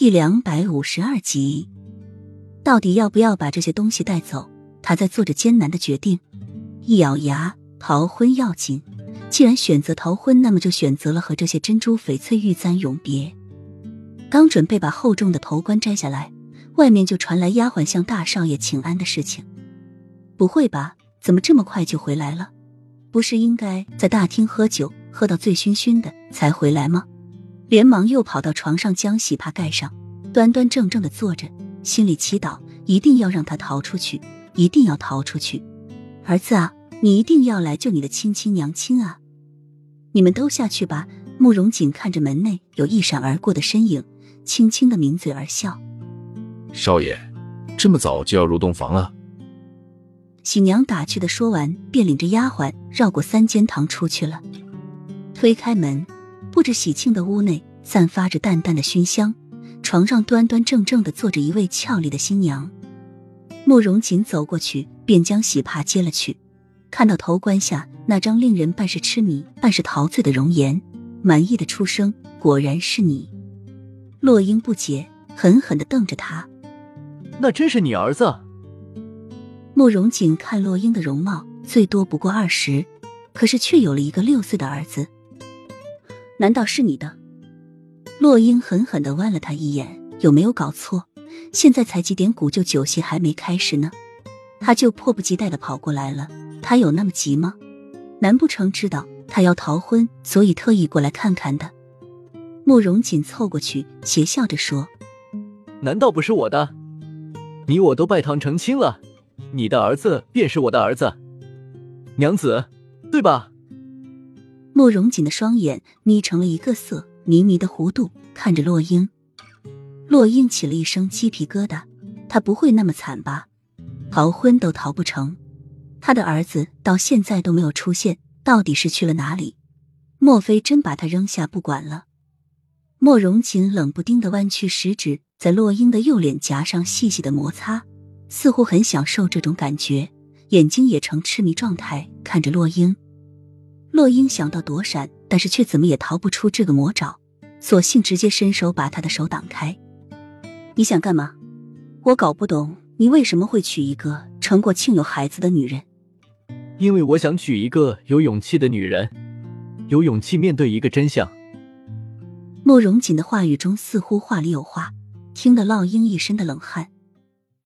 第两百五十二集，到底要不要把这些东西带走？他在做着艰难的决定。一咬牙，逃婚要紧。既然选择逃婚，那么就选择了和这些珍珠翡翠玉簪永别。刚准备把厚重的头冠摘下来，外面就传来丫鬟向大少爷请安的事情。不会吧？怎么这么快就回来了？不是应该在大厅喝酒，喝到醉醺醺的才回来吗？连忙又跑到床上，将喜帕盖上，端端正正的坐着，心里祈祷，一定要让他逃出去，一定要逃出去。儿子啊，你一定要来救你的亲亲娘亲啊！你们都下去吧。慕容锦看着门内有一闪而过的身影，轻轻的抿嘴而笑。少爷，这么早就要入洞房了？喜娘打趣的说完，便领着丫鬟绕过三间堂出去了。推开门。布置喜庆的屋内散发着淡淡的熏香，床上端端正正的坐着一位俏丽的新娘。慕容锦走过去，便将喜帕接了去，看到头冠下那张令人半是痴迷、半是陶醉的容颜，满意的出声：“果然是你。”洛英不解，狠狠的瞪着他：“那真是你儿子？”慕容锦看洛英的容貌，最多不过二十，可是却有了一个六岁的儿子。难道是你的？洛英狠狠的剜了他一眼，有没有搞错？现在才几点，古旧酒席还没开始呢，他就迫不及待的跑过来了。他有那么急吗？难不成知道他要逃婚，所以特意过来看看的？慕容锦凑过去，邪笑着说：“难道不是我的？你我都拜堂成亲了，你的儿子便是我的儿子，娘子，对吧？”慕容锦的双眼眯成了一个色，迷迷的弧度看着洛英。洛英起了一声鸡皮疙瘩，他不会那么惨吧？逃婚都逃不成，他的儿子到现在都没有出现，到底是去了哪里？莫非真把他扔下不管了？慕容锦冷不丁的弯曲食指在洛英的右脸颊上细细的摩擦，似乎很享受这种感觉，眼睛也呈痴迷状态看着洛英。洛英想到躲闪，但是却怎么也逃不出这个魔爪，索性直接伸手把他的手挡开。你想干嘛？我搞不懂你为什么会娶一个成过庆有孩子的女人。因为我想娶一个有勇气的女人，有勇气面对一个真相。慕容锦的话语中似乎话里有话，听得洛英一身的冷汗。